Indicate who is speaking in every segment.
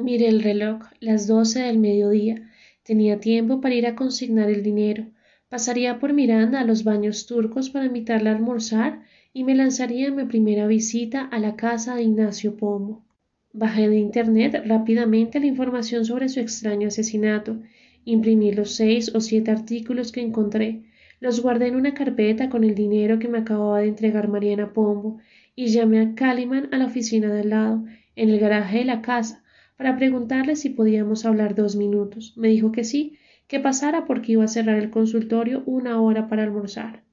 Speaker 1: Miré el reloj, las doce del mediodía. Tenía tiempo para ir a consignar el dinero. Pasaría por Miranda a los baños turcos para invitarla a almorzar y me lanzaría en mi primera visita a la casa de Ignacio Pombo. Bajé de internet rápidamente la información sobre su extraño asesinato, imprimí los seis o siete artículos que encontré, los guardé en una carpeta con el dinero que me acababa de entregar Mariana Pombo y llamé a Caliman a la oficina de al lado, en el garaje de la casa, para preguntarle si podíamos hablar dos minutos. Me dijo que sí, que pasara porque iba a cerrar el consultorio una hora para almorzar.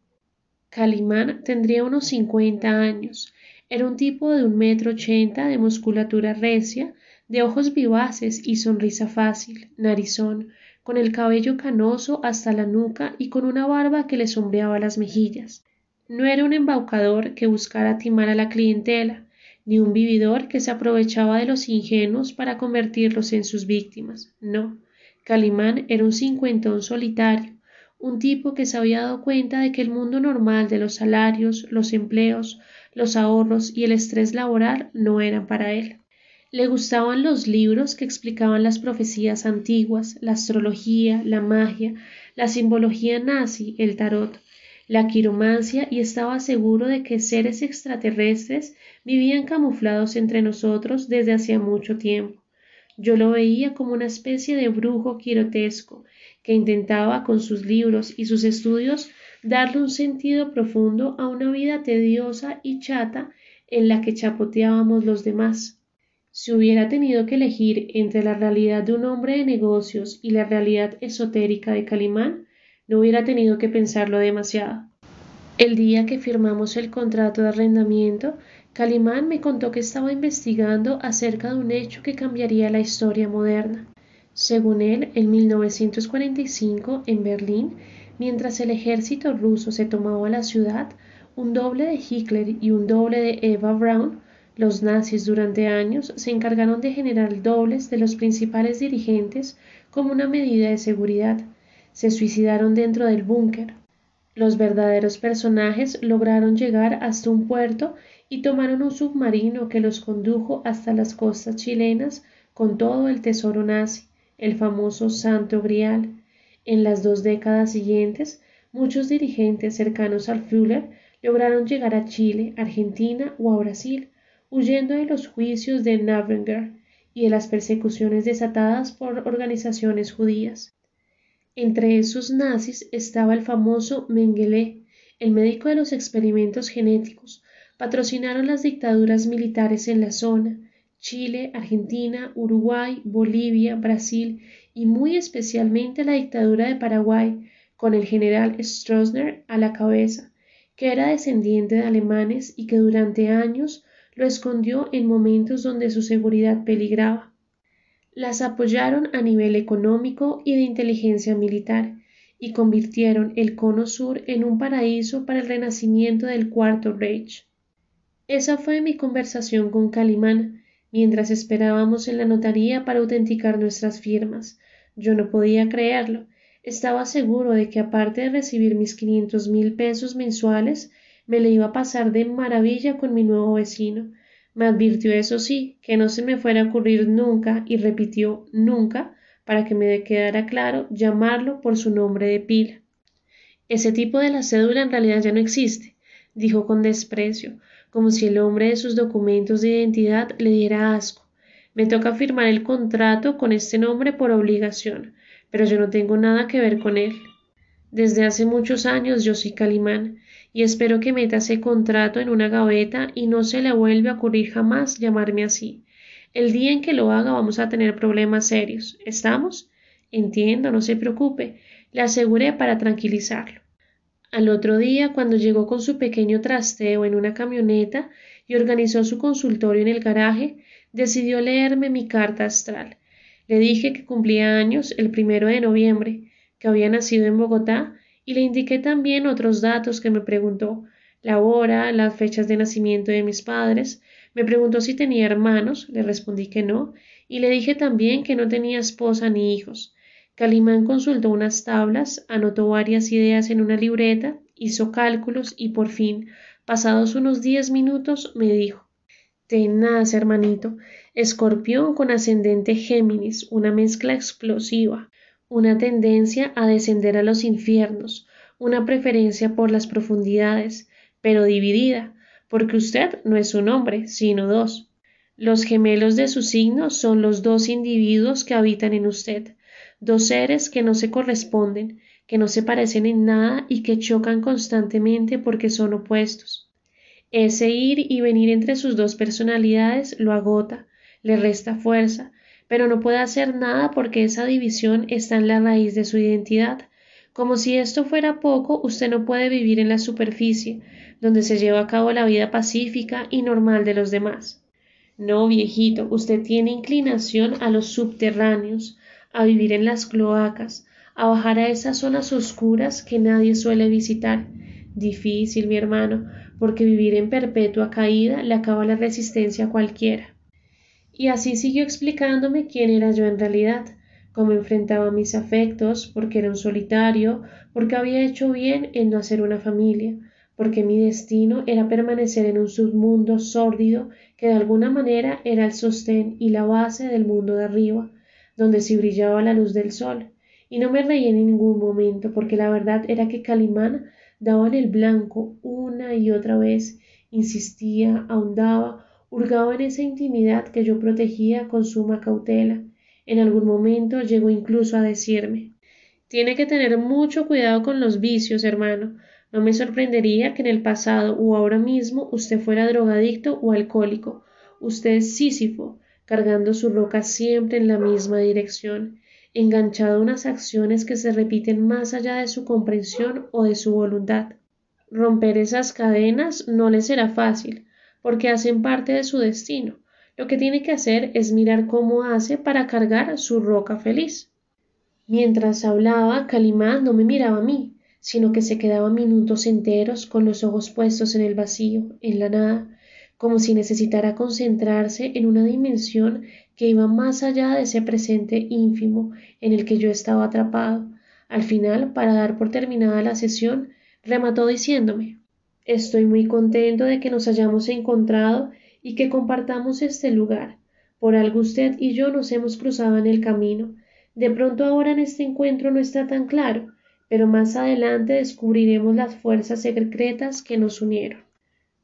Speaker 1: Calimán tendría unos cincuenta años. Era un tipo de un metro ochenta, de musculatura recia, de ojos vivaces y sonrisa fácil, narizón, con el cabello canoso hasta la nuca y con una barba que le sombreaba las mejillas. No era un embaucador que buscara timar a la clientela, ni un vividor que se aprovechaba de los ingenuos para convertirlos en sus víctimas. No, Calimán era un cincuentón solitario, un tipo que se había dado cuenta de que el mundo normal de los salarios, los empleos, los ahorros y el estrés laboral no eran para él. Le gustaban los libros que explicaban las profecías antiguas, la astrología, la magia, la simbología nazi, el tarot, la quiromancia y estaba seguro de que seres extraterrestres vivían camuflados entre nosotros desde hacía mucho tiempo. Yo lo veía como una especie de brujo quirotesco que intentaba con sus libros y sus estudios darle un sentido profundo a una vida tediosa y chata en la que chapoteábamos los demás. Si hubiera tenido que elegir entre la realidad de un hombre de negocios y la realidad esotérica de Calimán, no hubiera tenido que pensarlo demasiado. El día que firmamos el contrato de arrendamiento, Calimán me contó que estaba investigando acerca de un hecho que cambiaría la historia moderna. Según él, en 1945, en Berlín, mientras el ejército ruso se tomaba la ciudad, un doble de Hitler y un doble de Eva Braun, los nazis durante años se encargaron de generar dobles de los principales dirigentes como una medida de seguridad se suicidaron dentro del búnker. Los verdaderos personajes lograron llegar hasta un puerto y tomaron un submarino que los condujo hasta las costas chilenas con todo el tesoro nazi, el famoso Santo Grial. En las dos décadas siguientes, muchos dirigentes cercanos al Führer lograron llegar a Chile, Argentina o a Brasil, huyendo de los juicios de Nürnberg y de las persecuciones desatadas por organizaciones judías. Entre esos nazis estaba el famoso Mengele, el médico de los experimentos genéticos. Patrocinaron las dictaduras militares en la zona, Chile, Argentina, Uruguay, Bolivia, Brasil y muy especialmente la dictadura de Paraguay, con el general Stroessner a la cabeza, que era descendiente de alemanes y que durante años lo escondió en momentos donde su seguridad peligraba las apoyaron a nivel económico y de inteligencia militar y convirtieron el cono sur en un paraíso para el renacimiento del cuarto Reich. Esa fue mi conversación con Calimán mientras esperábamos en la notaría para autenticar nuestras firmas. Yo no podía creerlo. Estaba seguro de que aparte de recibir mis quinientos mil pesos mensuales, me le iba a pasar de maravilla con mi nuevo vecino, me advirtió eso sí, que no se me fuera a ocurrir nunca y repitió nunca para que me quedara claro llamarlo por su nombre de pila. Ese tipo de la cédula en realidad ya no existe, dijo con desprecio, como si el hombre de sus documentos de identidad le diera asco. Me toca firmar el contrato con este nombre por obligación, pero yo no tengo nada que ver con él. Desde hace muchos años yo soy Calimán, y espero que meta ese contrato en una gaveta y no se le vuelva a ocurrir jamás llamarme así. El día en que lo haga vamos a tener problemas serios. ¿Estamos? Entiendo, no se preocupe, le aseguré para tranquilizarlo. Al otro día, cuando llegó con su pequeño trasteo en una camioneta y organizó su consultorio en el garaje, decidió leerme mi carta astral. Le dije que cumplía años el primero de noviembre, que había nacido en Bogotá y le indiqué también otros datos que me preguntó, la hora, las fechas de nacimiento de mis padres, me preguntó si tenía hermanos, le respondí que no, y le dije también que no tenía esposa ni hijos. Calimán consultó unas tablas, anotó varias ideas en una libreta, hizo cálculos y por fin, pasados unos diez minutos, me dijo Tenaz, hermanito. Escorpión con ascendente Géminis, una mezcla explosiva, una tendencia a descender a los infiernos, una preferencia por las profundidades, pero dividida, porque usted no es un hombre, sino dos. Los gemelos de su signo son los dos individuos que habitan en usted, dos seres que no se corresponden, que no se parecen en nada y que chocan constantemente porque son opuestos. Ese ir y venir entre sus dos personalidades lo agota, le resta fuerza, pero no puede hacer nada porque esa división está en la raíz de su identidad. Como si esto fuera poco, usted no puede vivir en la superficie, donde se lleva a cabo la vida pacífica y normal de los demás. No, viejito, usted tiene inclinación a los subterráneos, a vivir en las cloacas, a bajar a esas zonas oscuras que nadie suele visitar. Difícil, mi hermano, porque vivir en perpetua caída le acaba la resistencia a cualquiera. Y así siguió explicándome quién era yo en realidad, cómo enfrentaba mis afectos, porque era un solitario, porque había hecho bien en no hacer una familia, porque mi destino era permanecer en un submundo sórdido que de alguna manera era el sostén y la base del mundo de arriba, donde sí brillaba la luz del sol. Y no me reí en ningún momento, porque la verdad era que Calimán daba en el blanco una y otra vez, insistía, ahondaba, hurgaba en esa intimidad que yo protegía con suma cautela. En algún momento llegó incluso a decirme Tiene que tener mucho cuidado con los vicios, hermano, no me sorprendería que en el pasado o ahora mismo usted fuera drogadicto o alcohólico. Usted es Sísifo, cargando su roca siempre en la misma dirección, enganchado a unas acciones que se repiten más allá de su comprensión o de su voluntad. Romper esas cadenas no le será fácil, porque hacen parte de su destino. Lo que tiene que hacer es mirar cómo hace para cargar su roca feliz. Mientras hablaba, Calimán no me miraba a mí, sino que se quedaba minutos enteros con los ojos puestos en el vacío, en la nada, como si necesitara concentrarse en una dimensión que iba más allá de ese presente ínfimo en el que yo estaba atrapado. Al final, para dar por terminada la sesión, remató diciéndome Estoy muy contento de que nos hayamos encontrado y que compartamos este lugar. Por algo usted y yo nos hemos cruzado en el camino. De pronto ahora en este encuentro no está tan claro, pero más adelante descubriremos las fuerzas secretas que nos unieron.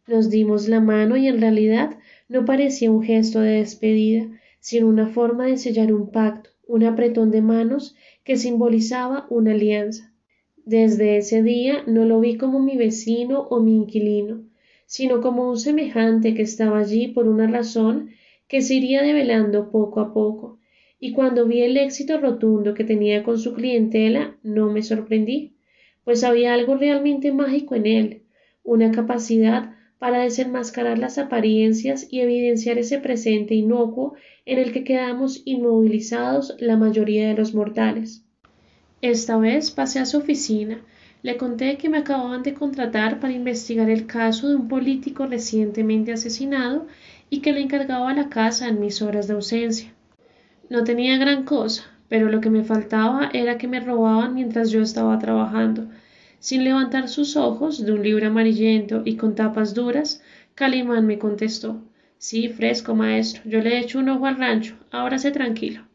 Speaker 1: Nos dimos la mano y en realidad no parecía un gesto de despedida, sino una forma de sellar un pacto, un apretón de manos que simbolizaba una alianza. Desde ese día no lo vi como mi vecino o mi inquilino, sino como un semejante que estaba allí por una razón que se iría develando poco a poco, y cuando vi el éxito rotundo que tenía con su clientela no me sorprendí, pues había algo realmente mágico en él, una capacidad para desenmascarar las apariencias y evidenciar ese presente inocuo en el que quedamos inmovilizados la mayoría de los mortales. Esta vez pasé a su oficina, le conté que me acababan de contratar para investigar el caso de un político recientemente asesinado y que le encargaba la casa en mis horas de ausencia. No tenía gran cosa, pero lo que me faltaba era que me robaban mientras yo estaba trabajando. Sin levantar sus ojos de un libro amarillento y con tapas duras, Calimán me contestó Sí, fresco, maestro. Yo le he hecho un ojo al rancho. Ahora sé tranquilo.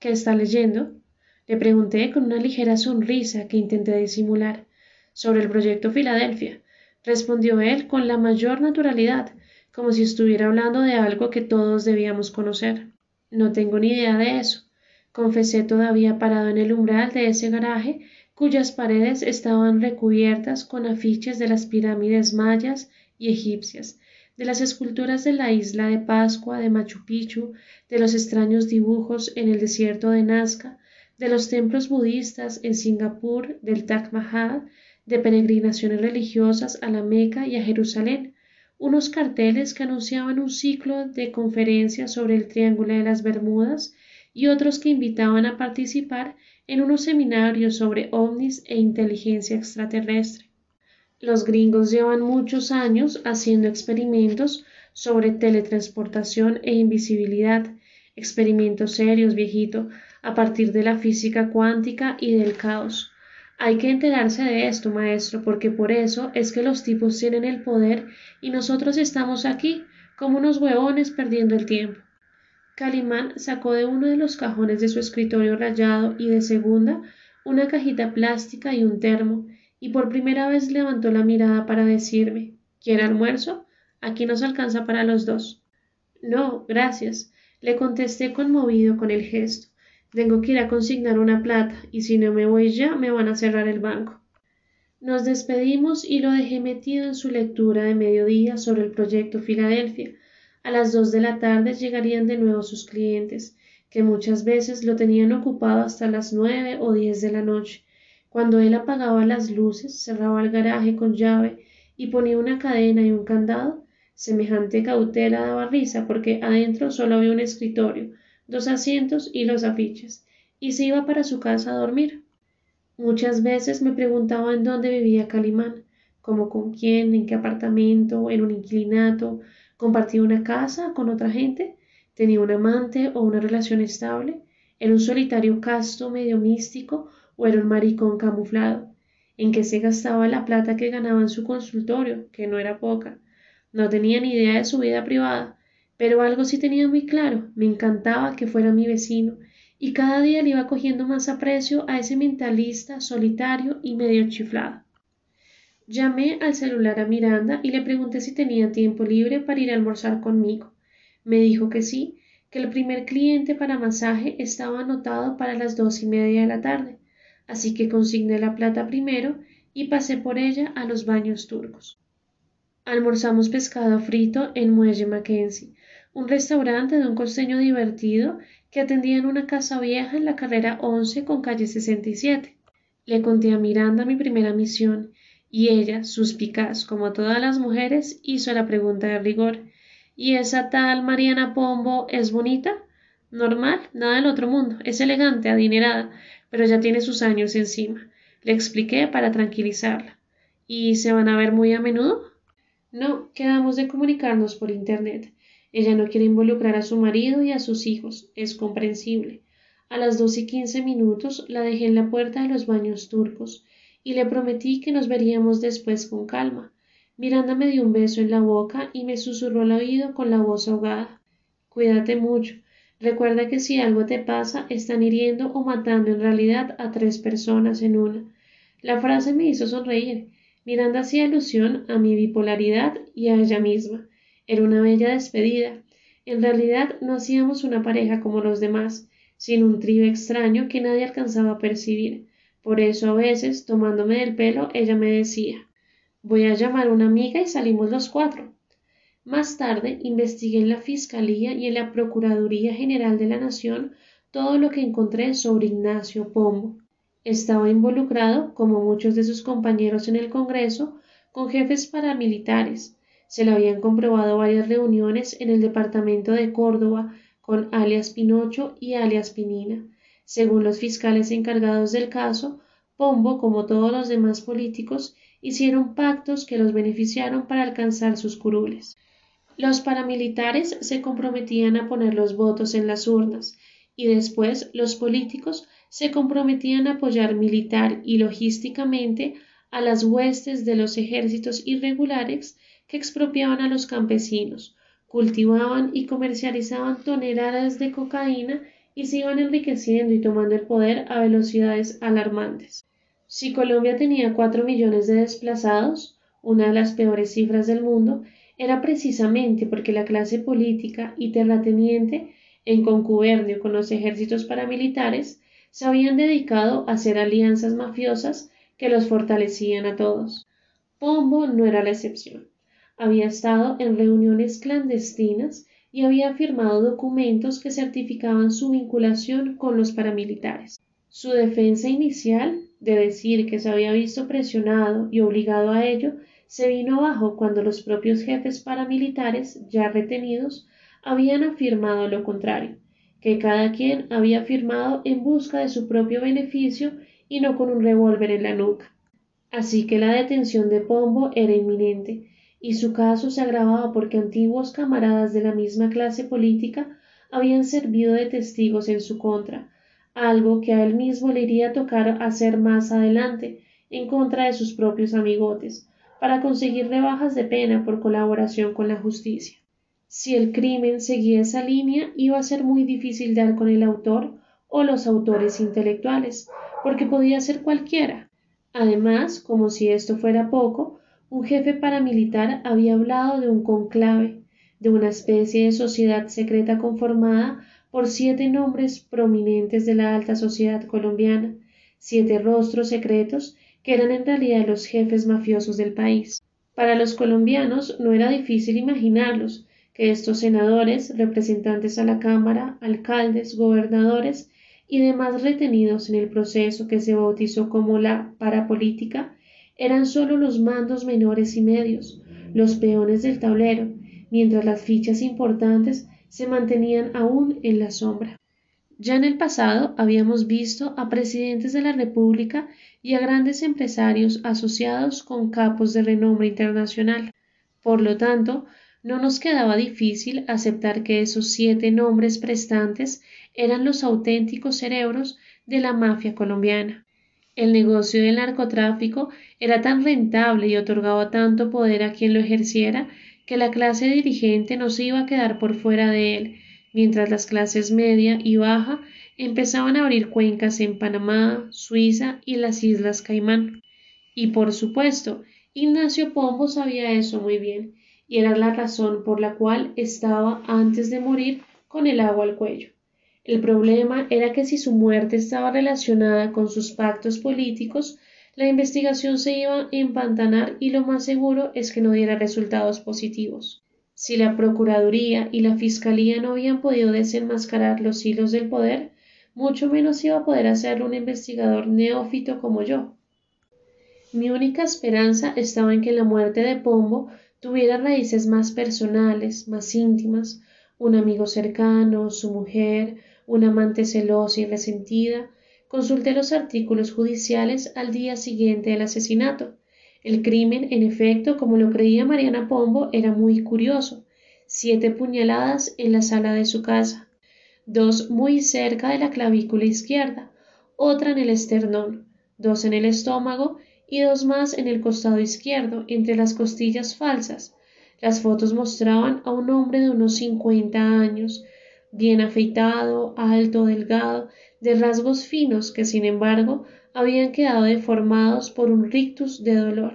Speaker 1: ¿Qué está leyendo? Le pregunté con una ligera sonrisa que intenté disimular. Sobre el proyecto Filadelfia, respondió él con la mayor naturalidad, como si estuviera hablando de algo que todos debíamos conocer. No tengo ni idea de eso, confesé todavía parado en el umbral de ese garaje cuyas paredes estaban recubiertas con afiches de las pirámides mayas y egipcias, de las esculturas de la isla de Pascua de Machu Picchu, de los extraños dibujos en el desierto de Nazca, de los templos budistas en Singapur, del Taj de peregrinaciones religiosas a la Meca y a Jerusalén, unos carteles que anunciaban un ciclo de conferencias sobre el Triángulo de las Bermudas y otros que invitaban a participar en unos seminarios sobre ovnis e inteligencia extraterrestre. Los gringos llevan muchos años haciendo experimentos sobre teletransportación e invisibilidad, experimentos serios, viejito, a partir de la física cuántica y del caos. Hay que enterarse de esto, maestro, porque por eso es que los tipos tienen el poder y nosotros estamos aquí, como unos huevones perdiendo el tiempo. Calimán sacó de uno de los cajones de su escritorio rayado y de segunda una cajita plástica y un termo, y por primera vez levantó la mirada para decirme ¿Quiere almuerzo? Aquí nos alcanza para los dos. No, gracias, le contesté conmovido con el gesto. Tengo que ir a consignar una plata, y si no me voy ya me van a cerrar el banco. Nos despedimos y lo dejé metido en su lectura de mediodía sobre el proyecto Filadelfia. A las dos de la tarde llegarían de nuevo sus clientes, que muchas veces lo tenían ocupado hasta las nueve o diez de la noche. Cuando él apagaba las luces, cerraba el garaje con llave y ponía una cadena y un candado, semejante cautela daba risa porque adentro solo había un escritorio, dos asientos y los afiches, y se iba para su casa a dormir. Muchas veces me preguntaba en dónde vivía Calimán, como con quién, en qué apartamento, en un inquilinato, compartía una casa con otra gente, tenía un amante o una relación estable, era un solitario casto medio místico o era un maricón camuflado, en qué se gastaba la plata que ganaba en su consultorio, que no era poca. No tenía ni idea de su vida privada, pero algo sí tenía muy claro, me encantaba que fuera mi vecino y cada día le iba cogiendo más aprecio a ese mentalista solitario y medio chiflado. Llamé al celular a Miranda y le pregunté si tenía tiempo libre para ir a almorzar conmigo. Me dijo que sí, que el primer cliente para masaje estaba anotado para las dos y media de la tarde, así que consigné la plata primero y pasé por ella a los baños turcos. Almorzamos pescado frito en Muelle Mackenzie, un restaurante de un costeño divertido que atendía en una casa vieja en la carrera 11 con calle 67. Le conté a Miranda mi primera misión y ella, suspicaz como todas las mujeres, hizo la pregunta de rigor. ¿Y esa tal Mariana Pombo es bonita? Normal, nada del otro mundo. Es elegante, adinerada, pero ya tiene sus años encima. Le expliqué para tranquilizarla. ¿Y se van a ver muy a menudo? No, quedamos de comunicarnos por Internet. Ella no quiere involucrar a su marido y a sus hijos, es comprensible. A las dos y quince minutos la dejé en la puerta de los baños turcos y le prometí que nos veríamos después con calma. Miranda me dio un beso en la boca y me susurró al oído con la voz ahogada. Cuídate mucho. Recuerda que si algo te pasa, están hiriendo o matando en realidad a tres personas en una. La frase me hizo sonreír. Miranda hacía alusión a mi bipolaridad y a ella misma. Era una bella despedida. En realidad no hacíamos una pareja como los demás, sino un trío extraño que nadie alcanzaba a percibir. Por eso a veces, tomándome del pelo, ella me decía Voy a llamar a una amiga y salimos los cuatro. Más tarde investigué en la Fiscalía y en la Procuraduría General de la Nación todo lo que encontré sobre Ignacio Pombo. Estaba involucrado, como muchos de sus compañeros en el Congreso, con jefes paramilitares, se le habían comprobado varias reuniones en el departamento de Córdoba con alias Pinocho y alias Pinina. Según los fiscales encargados del caso, Pombo, como todos los demás políticos, hicieron pactos que los beneficiaron para alcanzar sus curules. Los paramilitares se comprometían a poner los votos en las urnas y después los políticos se comprometían a apoyar militar y logísticamente a las huestes de los ejércitos irregulares que expropiaban a los campesinos, cultivaban y comercializaban toneladas de cocaína y se iban enriqueciendo y tomando el poder a velocidades alarmantes. Si Colombia tenía cuatro millones de desplazados, una de las peores cifras del mundo, era precisamente porque la clase política y terrateniente, en concubernio con los ejércitos paramilitares, se habían dedicado a hacer alianzas mafiosas que los fortalecían a todos. Pombo no era la excepción había estado en reuniones clandestinas y había firmado documentos que certificaban su vinculación con los paramilitares. Su defensa inicial, de decir que se había visto presionado y obligado a ello, se vino abajo cuando los propios jefes paramilitares, ya retenidos, habían afirmado lo contrario, que cada quien había firmado en busca de su propio beneficio y no con un revólver en la nuca. Así que la detención de Pombo era inminente, y su caso se agravaba porque antiguos camaradas de la misma clase política habían servido de testigos en su contra, algo que a él mismo le iría a tocar hacer más adelante en contra de sus propios amigotes, para conseguir rebajas de pena por colaboración con la justicia. Si el crimen seguía esa línea, iba a ser muy difícil dar con el autor o los autores intelectuales, porque podía ser cualquiera. Además, como si esto fuera poco, un jefe paramilitar había hablado de un conclave, de una especie de sociedad secreta conformada por siete nombres prominentes de la alta sociedad colombiana, siete rostros secretos que eran en realidad los jefes mafiosos del país. Para los colombianos no era difícil imaginarlos, que estos senadores, representantes a la Cámara, alcaldes, gobernadores y demás retenidos en el proceso que se bautizó como la parapolítica, eran sólo los mandos menores y medios, los peones del tablero, mientras las fichas importantes se mantenían aún en la sombra. Ya en el pasado habíamos visto a presidentes de la República y a grandes empresarios asociados con capos de renombre internacional. Por lo tanto, no nos quedaba difícil aceptar que esos siete nombres prestantes eran los auténticos cerebros de la mafia colombiana. El negocio del narcotráfico era tan rentable y otorgaba tanto poder a quien lo ejerciera que la clase dirigente no se iba a quedar por fuera de él, mientras las clases media y baja empezaban a abrir cuencas en Panamá, Suiza y las Islas Caimán. Y por supuesto, Ignacio Pombo sabía eso muy bien, y era la razón por la cual estaba antes de morir con el agua al cuello. El problema era que si su muerte estaba relacionada con sus pactos políticos, la investigación se iba a empantanar y lo más seguro es que no diera resultados positivos. Si la Procuraduría y la Fiscalía no habían podido desenmascarar los hilos del poder, mucho menos iba a poder hacerlo un investigador neófito como yo. Mi única esperanza estaba en que la muerte de Pombo tuviera raíces más personales, más íntimas, un amigo cercano, su mujer, un amante celosa y resentida. Consulté los artículos judiciales al día siguiente del asesinato. El crimen, en efecto, como lo creía Mariana Pombo, era muy curioso. Siete puñaladas en la sala de su casa, dos muy cerca de la clavícula izquierda, otra en el esternón, dos en el estómago y dos más en el costado izquierdo, entre las costillas falsas. Las fotos mostraban a un hombre de unos cincuenta años, bien afeitado, alto, delgado, de rasgos finos que, sin embargo, habían quedado deformados por un rictus de dolor.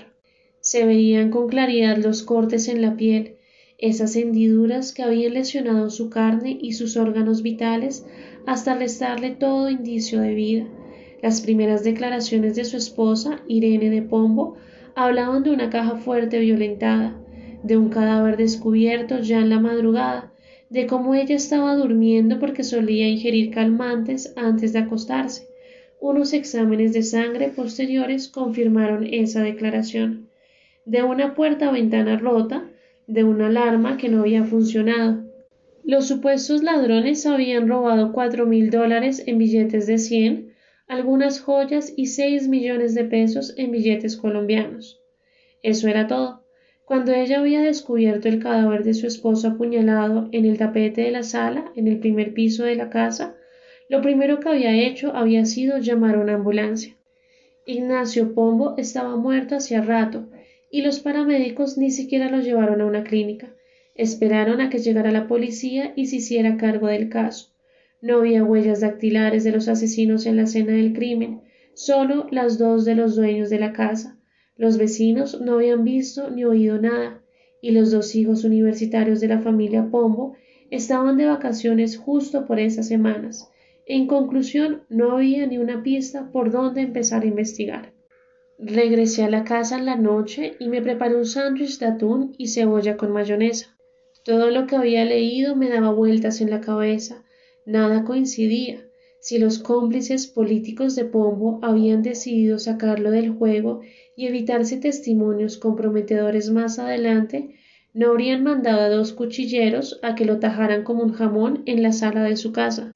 Speaker 1: Se veían con claridad los cortes en la piel, esas hendiduras que habían lesionado su carne y sus órganos vitales hasta restarle todo indicio de vida. Las primeras declaraciones de su esposa, Irene de Pombo, hablaban de una caja fuerte violentada, de un cadáver descubierto ya en la madrugada, de cómo ella estaba durmiendo porque solía ingerir calmantes antes de acostarse. Unos exámenes de sangre posteriores confirmaron esa declaración. De una puerta o ventana rota, de una alarma que no había funcionado. Los supuestos ladrones habían robado cuatro mil dólares en billetes de cien, algunas joyas y seis millones de pesos en billetes colombianos. Eso era todo. Cuando ella había descubierto el cadáver de su esposo apuñalado en el tapete de la sala, en el primer piso de la casa, lo primero que había hecho había sido llamar a una ambulancia. Ignacio Pombo estaba muerto hacía rato, y los paramédicos ni siquiera lo llevaron a una clínica. Esperaron a que llegara la policía y se hiciera cargo del caso. No había huellas dactilares de los asesinos en la escena del crimen, solo las dos de los dueños de la casa. Los vecinos no habían visto ni oído nada, y los dos hijos universitarios de la familia Pombo estaban de vacaciones justo por esas semanas. En conclusión, no había ni una pista por dónde empezar a investigar. Regresé a la casa en la noche y me preparé un sándwich de atún y cebolla con mayonesa. Todo lo que había leído me daba vueltas en la cabeza, Nada coincidía. Si los cómplices políticos de Pombo habían decidido sacarlo del juego y evitarse testimonios comprometedores más adelante, no habrían mandado a dos cuchilleros a que lo tajaran como un jamón en la sala de su casa.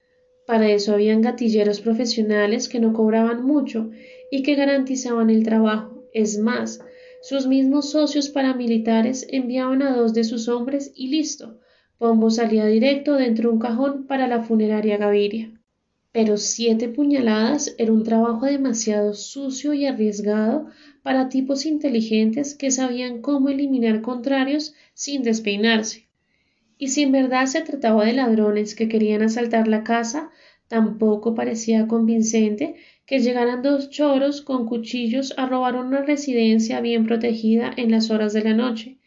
Speaker 1: Para eso habían gatilleros profesionales que no cobraban mucho y que garantizaban el trabajo. Es más, sus mismos socios paramilitares enviaban a dos de sus hombres y listo. Pombo salía directo dentro de un cajón para la funeraria Gaviria. Pero siete puñaladas era un trabajo demasiado sucio y arriesgado para tipos inteligentes que sabían cómo eliminar contrarios sin despeinarse. Y si en verdad se trataba de ladrones que querían asaltar la casa, tampoco parecía convincente que llegaran dos choros con cuchillos a robar una residencia bien protegida en las horas de la noche.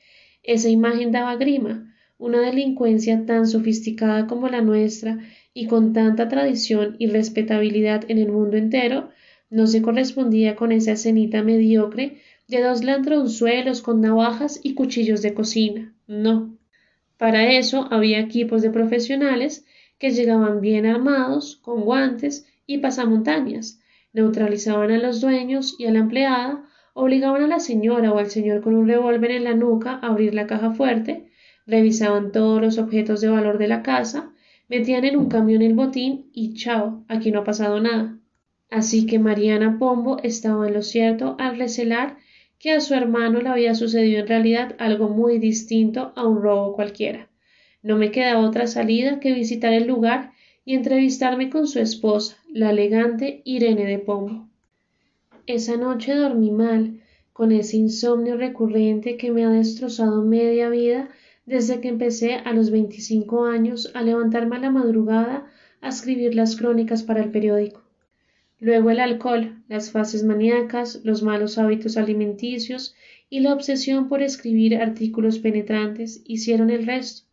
Speaker 1: Esa imagen daba grima, una delincuencia tan sofisticada como la nuestra y con tanta tradición y respetabilidad en el mundo entero, no se correspondía con esa escenita mediocre de dos ladronzuelos con navajas y cuchillos de cocina. No. Para eso había equipos de profesionales que llegaban bien armados, con guantes y pasamontañas, neutralizaban a los dueños y a la empleada, obligaban a la señora o al señor con un revólver en la nuca a abrir la caja fuerte, revisaban todos los objetos de valor de la casa, metían en un camión el botín y chao, aquí no ha pasado nada. Así que Mariana Pombo estaba en lo cierto al recelar que a su hermano le había sucedido en realidad algo muy distinto a un robo cualquiera. No me quedaba otra salida que visitar el lugar y entrevistarme con su esposa, la elegante Irene de Pombo. Esa noche dormí mal, con ese insomnio recurrente que me ha destrozado media vida desde que empecé a los veinticinco años a levantarme a la madrugada a escribir las crónicas para el periódico. Luego el alcohol, las fases maníacas, los malos hábitos alimenticios y la obsesión por escribir artículos penetrantes hicieron el resto.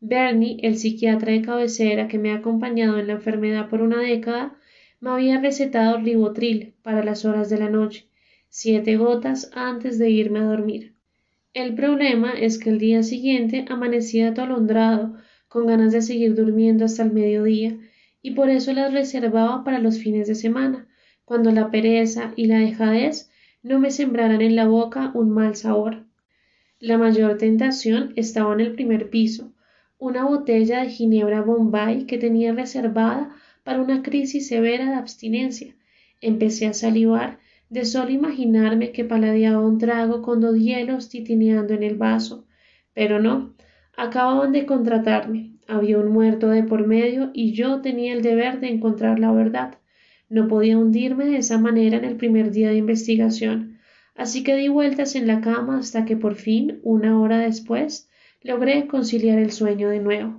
Speaker 1: Bernie, el psiquiatra de cabecera que me ha acompañado en la enfermedad por una década, me había recetado ribotril para las horas de la noche, siete gotas antes de irme a dormir. El problema es que el día siguiente amanecía atolondrado, con ganas de seguir durmiendo hasta el mediodía, y por eso las reservaba para los fines de semana, cuando la pereza y la dejadez no me sembraran en la boca un mal sabor. La mayor tentación estaba en el primer piso, una botella de ginebra Bombay que tenía reservada para una crisis severa de abstinencia. Empecé a salivar de solo imaginarme que paladeaba un trago con dos hielos titineando en el vaso. Pero no, acababan de contratarme, había un muerto de por medio y yo tenía el deber de encontrar la verdad. No podía hundirme de esa manera en el primer día de investigación, así que di vueltas en la cama hasta que por fin, una hora después, logré conciliar el sueño de nuevo.